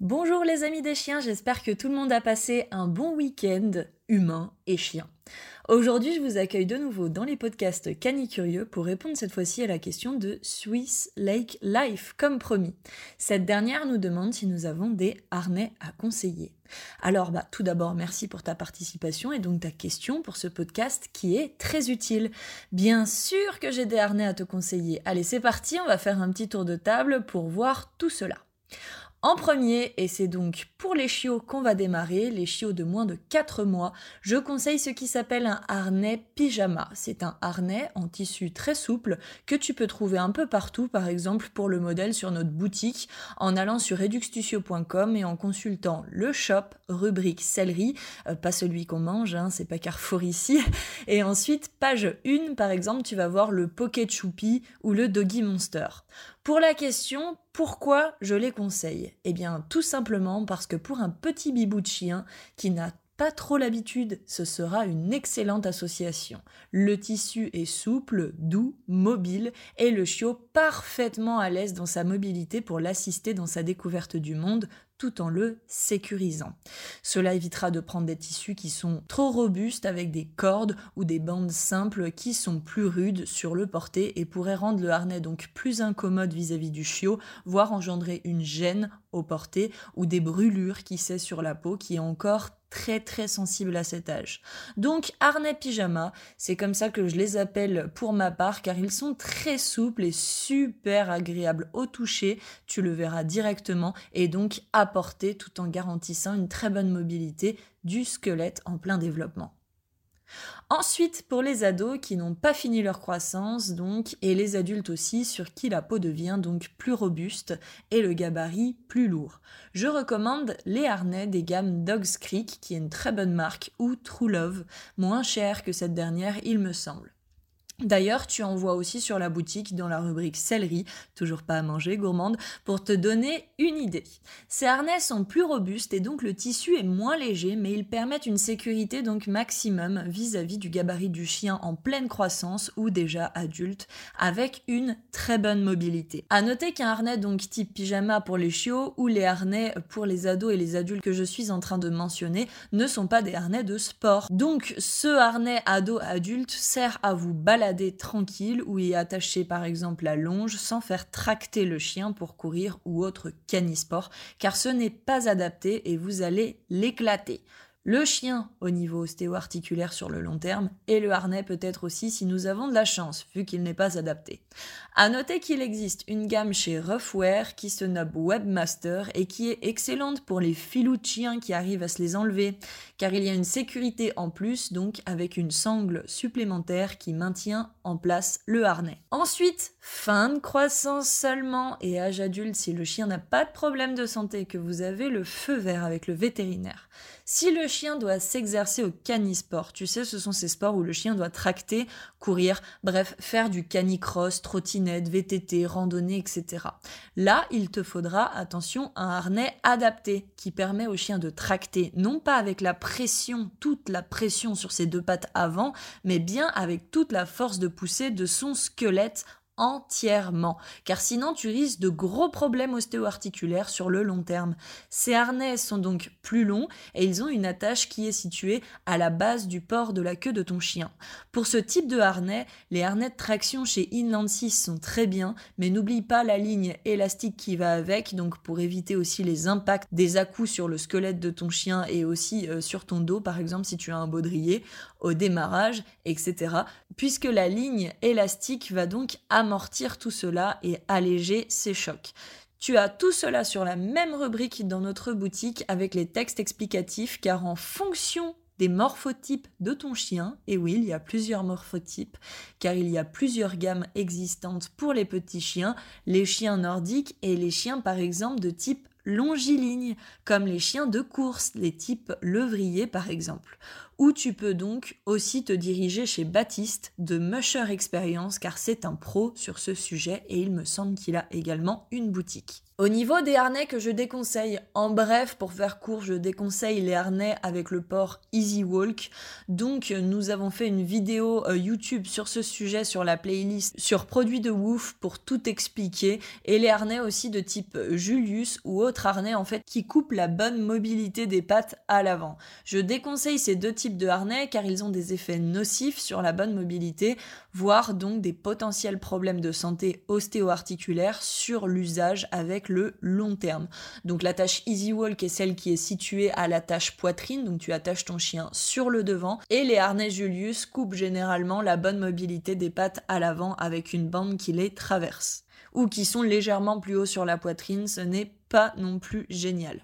Bonjour les amis des chiens, j'espère que tout le monde a passé un bon week-end humain et chien. Aujourd'hui, je vous accueille de nouveau dans les podcasts Canicurieux pour répondre cette fois-ci à la question de Swiss Lake Life, comme promis. Cette dernière nous demande si nous avons des harnais à conseiller. Alors, bah, tout d'abord, merci pour ta participation et donc ta question pour ce podcast qui est très utile. Bien sûr que j'ai des harnais à te conseiller. Allez, c'est parti, on va faire un petit tour de table pour voir tout cela. En premier, et c'est donc pour les chiots qu'on va démarrer, les chiots de moins de 4 mois, je conseille ce qui s'appelle un harnais pyjama. C'est un harnais en tissu très souple que tu peux trouver un peu partout, par exemple pour le modèle sur notre boutique, en allant sur eduxtucio.com et en consultant le shop, rubrique céleri, euh, pas celui qu'on mange, hein, c'est pas Carrefour ici, et ensuite page 1 par exemple, tu vas voir le Pocket Choupi ou le Doggy Monster. Pour la question pourquoi je les conseille? Eh bien tout simplement parce que pour un petit bibou de chien qui n'a pas trop l'habitude, ce sera une excellente association. Le tissu est souple, doux, mobile et le chiot parfaitement à l'aise dans sa mobilité pour l'assister dans sa découverte du monde tout en le sécurisant. Cela évitera de prendre des tissus qui sont trop robustes avec des cordes ou des bandes simples qui sont plus rudes sur le porté et pourraient rendre le harnais donc plus incommode vis-à-vis du chiot, voire engendrer une gêne au porté ou des brûlures qui sait sur la peau qui est encore très très sensible à cet âge. Donc harnais pyjama, c'est comme ça que je les appelle pour ma part car ils sont très souples et super agréables au toucher, tu le verras directement et donc à porter tout en garantissant une très bonne mobilité du squelette en plein développement. Ensuite, pour les ados qui n'ont pas fini leur croissance, donc, et les adultes aussi, sur qui la peau devient donc plus robuste et le gabarit plus lourd. Je recommande les harnais des gammes Dogs Creek, qui est une très bonne marque, ou True Love, moins cher que cette dernière, il me semble. D'ailleurs, tu en vois aussi sur la boutique dans la rubrique céleri, toujours pas à manger, gourmande, pour te donner une idée. Ces harnais sont plus robustes et donc le tissu est moins léger, mais ils permettent une sécurité donc maximum vis-à-vis du gabarit du chien en pleine croissance ou déjà adulte, avec une très bonne mobilité. À noter qu'un harnais donc type pyjama pour les chiots ou les harnais pour les ados et les adultes que je suis en train de mentionner ne sont pas des harnais de sport. Donc ce harnais ado-adulte sert à vous balader tranquille ou y attacher par exemple la longe sans faire tracter le chien pour courir ou autre canisport car ce n'est pas adapté et vous allez l'éclater le chien au niveau ostéo-articulaire sur le long terme et le harnais peut-être aussi si nous avons de la chance vu qu'il n'est pas adapté. À noter qu'il existe une gamme chez Roughwear qui se nomme Webmaster et qui est excellente pour les filous de chiens qui arrivent à se les enlever car il y a une sécurité en plus donc avec une sangle supplémentaire qui maintient en place le harnais. Ensuite, fin de croissance seulement et âge adulte si le chien n'a pas de problème de santé que vous avez le feu vert avec le vétérinaire. Si le doit s'exercer au canisport, tu sais, ce sont ces sports où le chien doit tracter, courir, bref, faire du canicross, trottinette, VTT, randonnée, etc. Là, il te faudra, attention, un harnais adapté qui permet au chien de tracter, non pas avec la pression, toute la pression sur ses deux pattes avant, mais bien avec toute la force de poussée de son squelette entièrement, car sinon tu risques de gros problèmes ostéo-articulaires sur le long terme. Ces harnais sont donc plus longs et ils ont une attache qui est située à la base du port de la queue de ton chien. Pour ce type de harnais, les harnais de traction chez Inland 6 sont très bien, mais n'oublie pas la ligne élastique qui va avec, donc pour éviter aussi les impacts des à-coups sur le squelette de ton chien et aussi euh, sur ton dos, par exemple si tu as un baudrier au démarrage, etc. Puisque la ligne élastique va donc amortir tout cela et alléger ces chocs. Tu as tout cela sur la même rubrique dans notre boutique avec les textes explicatifs car en fonction des morphotypes de ton chien, et oui, il y a plusieurs morphotypes, car il y a plusieurs gammes existantes pour les petits chiens, les chiens nordiques et les chiens par exemple de type longiligne, comme les chiens de course, les types levriers par exemple. Ou tu peux donc aussi te diriger chez Baptiste de Musher Experience car c'est un pro sur ce sujet et il me semble qu'il a également une boutique. Au niveau des harnais que je déconseille, en bref, pour faire court, je déconseille les harnais avec le port Easy Walk. Donc, nous avons fait une vidéo euh, YouTube sur ce sujet, sur la playlist, sur produits de Woof pour tout expliquer. Et les harnais aussi de type Julius ou autres harnais en fait qui coupent la bonne mobilité des pattes à l'avant. Je déconseille ces deux types de harnais car ils ont des effets nocifs sur la bonne mobilité, voire donc des potentiels problèmes de santé ostéo-articulaire sur l'usage avec le long terme. Donc la tâche Easy Walk est celle qui est située à la tâche poitrine, donc tu attaches ton chien sur le devant, et les harnais Julius coupent généralement la bonne mobilité des pattes à l'avant avec une bande qui les traverse. Ou qui sont légèrement plus haut sur la poitrine, ce n'est pas non plus génial.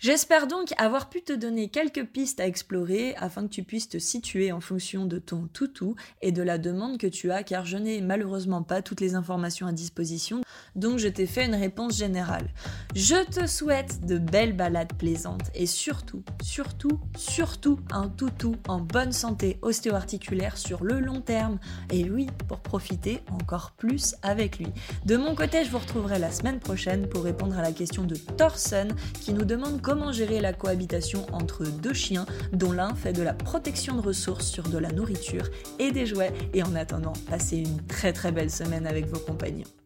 J'espère donc avoir pu te donner quelques pistes à explorer afin que tu puisses te situer en fonction de ton toutou et de la demande que tu as car je n'ai malheureusement pas toutes les informations à disposition donc je t'ai fait une réponse générale. Je te souhaite de belles balades plaisantes et surtout, surtout, surtout un toutou en bonne santé ostéo-articulaire sur le long terme et oui, pour profiter encore plus avec lui. De mon côté, je vous retrouverai la semaine prochaine pour répondre à la question de Thorson qui nous demande comment gérer la cohabitation entre deux chiens dont l'un fait de la protection de ressources sur de la nourriture et des jouets. Et en attendant, passez une très très belle semaine avec vos compagnons.